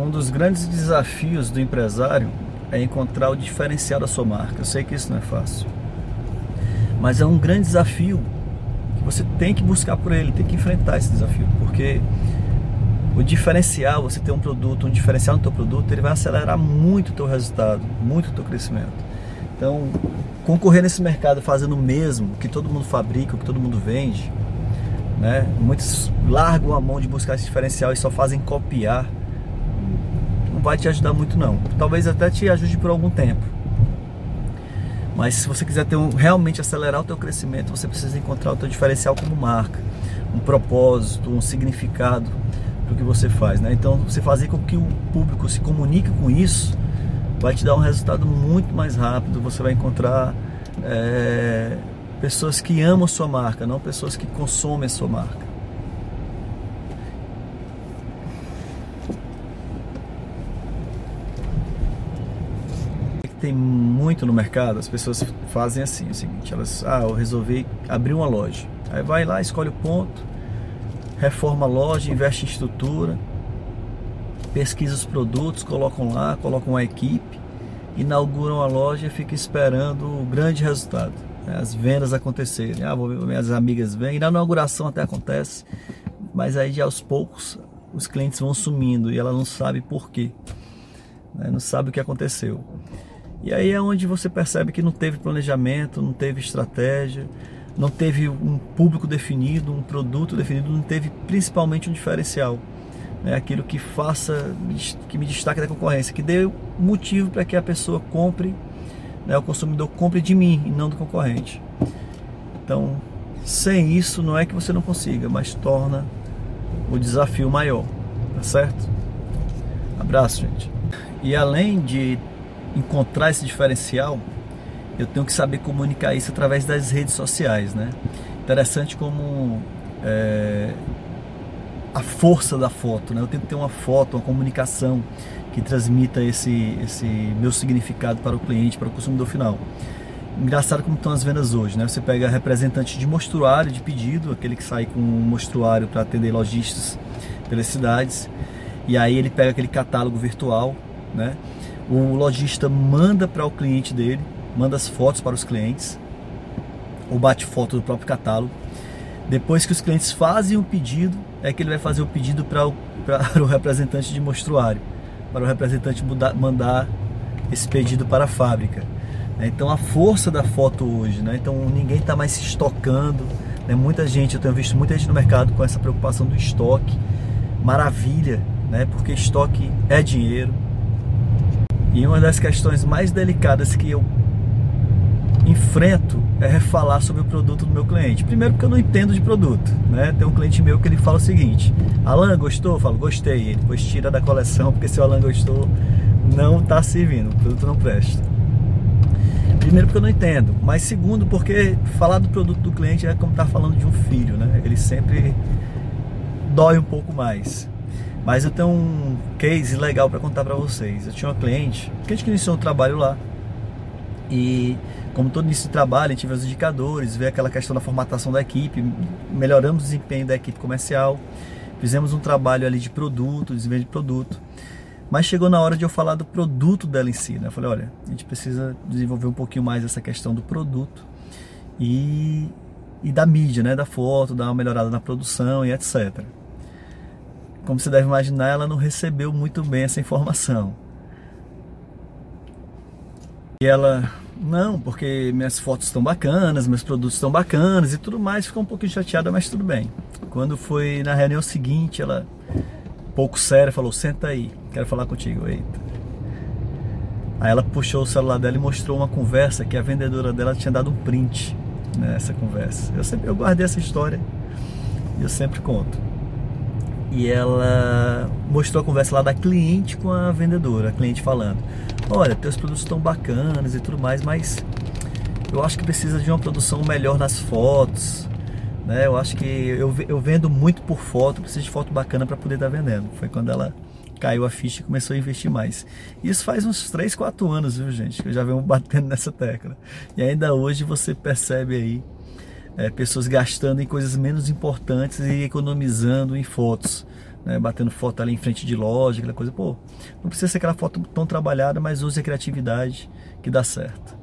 Um dos grandes desafios do empresário é encontrar o diferencial da sua marca. Eu sei que isso não é fácil, mas é um grande desafio que você tem que buscar por ele, tem que enfrentar esse desafio, porque o diferencial, você ter um produto, um diferencial no teu produto, ele vai acelerar muito o teu resultado, muito o teu crescimento. Então, concorrer nesse mercado fazendo o mesmo que todo mundo fabrica, o que todo mundo vende, né? Muitos largam a mão de buscar esse diferencial e só fazem copiar. Vai te ajudar muito não. Talvez até te ajude por algum tempo. Mas se você quiser ter um, realmente acelerar o teu crescimento, você precisa encontrar o teu diferencial como marca, um propósito, um significado para o que você faz, né? Então, você fazer com que o público se comunique com isso, vai te dar um resultado muito mais rápido. Você vai encontrar é, pessoas que amam a sua marca, não pessoas que consomem a sua marca. Tem muito no mercado, as pessoas fazem assim, é o seguinte, elas, ah, eu resolvi abrir uma loja. Aí vai lá, escolhe o ponto, reforma a loja, investe em estrutura, pesquisa os produtos, colocam lá, colocam uma equipe, inauguram a loja e ficam esperando o grande resultado, né? as vendas acontecerem. Ah, vou minhas amigas vêm, e na inauguração até acontece, mas aí aos poucos os clientes vão sumindo e ela não sabe por quê, né? não sabe o que aconteceu. E aí é onde você percebe que não teve planejamento, não teve estratégia, não teve um público definido, um produto definido, não teve principalmente um diferencial né, aquilo que faça, que me destaque da concorrência, que dê motivo para que a pessoa compre, né, o consumidor compre de mim e não do concorrente. Então, sem isso, não é que você não consiga, mas torna o desafio maior, tá certo? Abraço, gente. E além de encontrar esse diferencial, eu tenho que saber comunicar isso através das redes sociais, né? Interessante como é, a força da foto, né? Eu tenho que ter uma foto, uma comunicação que transmita esse, esse meu significado para o cliente, para o consumidor final. Engraçado como estão as vendas hoje, né? Você pega representante de mostruário de pedido, aquele que sai com um mostruário para atender lojistas pelas cidades, e aí ele pega aquele catálogo virtual, né? O lojista manda para o cliente dele, manda as fotos para os clientes, ou bate foto do próprio catálogo. Depois que os clientes fazem o pedido, é que ele vai fazer o pedido para o, para o representante de mostruário, para o representante mudar, mandar esse pedido para a fábrica. Né? Então a força da foto hoje, né? então ninguém está mais se estocando. Né? Muita gente, eu tenho visto muita gente no mercado com essa preocupação do estoque. Maravilha, né? porque estoque é dinheiro. E uma das questões mais delicadas que eu enfrento é falar sobre o produto do meu cliente. Primeiro porque eu não entendo de produto, né? Tem um cliente meu que ele fala o seguinte: "Alan, gostou?" Eu falo: "Gostei". Ele depois tira da coleção porque se o Alan gostou, não está servindo, o produto não presta. Primeiro porque eu não entendo, mas segundo porque falar do produto do cliente é como estar tá falando de um filho, né? Ele sempre dói um pouco mais. Mas eu tenho um case legal para contar para vocês. Eu tinha uma cliente, cliente que iniciou um trabalho lá e como todo início de trabalho, vê os indicadores, vê aquela questão da formatação da equipe, melhoramos o desempenho da equipe comercial, fizemos um trabalho ali de produto, desenvolvimento de produto. Mas chegou na hora de eu falar do produto dela em si, né? Eu falei, olha, a gente precisa desenvolver um pouquinho mais essa questão do produto e, e da mídia, né? Da foto, dar uma melhorada na produção e etc. Como você deve imaginar, ela não recebeu muito bem essa informação. E ela não, porque minhas fotos estão bacanas, meus produtos estão bacanas e tudo mais. Ficou um pouquinho chateada, mas tudo bem. Quando foi na reunião seguinte, ela, pouco séria, falou: Senta aí, quero falar contigo. Eita. Aí ela puxou o celular dela e mostrou uma conversa que a vendedora dela tinha dado um print nessa conversa. Eu sempre eu guardei essa história e eu sempre conto. E ela mostrou a conversa lá da cliente com a vendedora, a cliente falando: olha, teus produtos estão bacanas e tudo mais, mas eu acho que precisa de uma produção melhor nas fotos. Né? Eu acho que eu, eu vendo muito por foto, preciso de foto bacana para poder estar tá vendendo. Foi quando ela caiu a ficha e começou a investir mais. Isso faz uns 3, 4 anos, viu, gente? Que eu já venho batendo nessa tecla. E ainda hoje você percebe aí é, pessoas gastando em coisas menos importantes e economizando em fotos. né, batendo foto ali em frente de loja, aquela coisa. Pô, não precisa ser aquela foto tão trabalhada, mas use a criatividade que dá certo.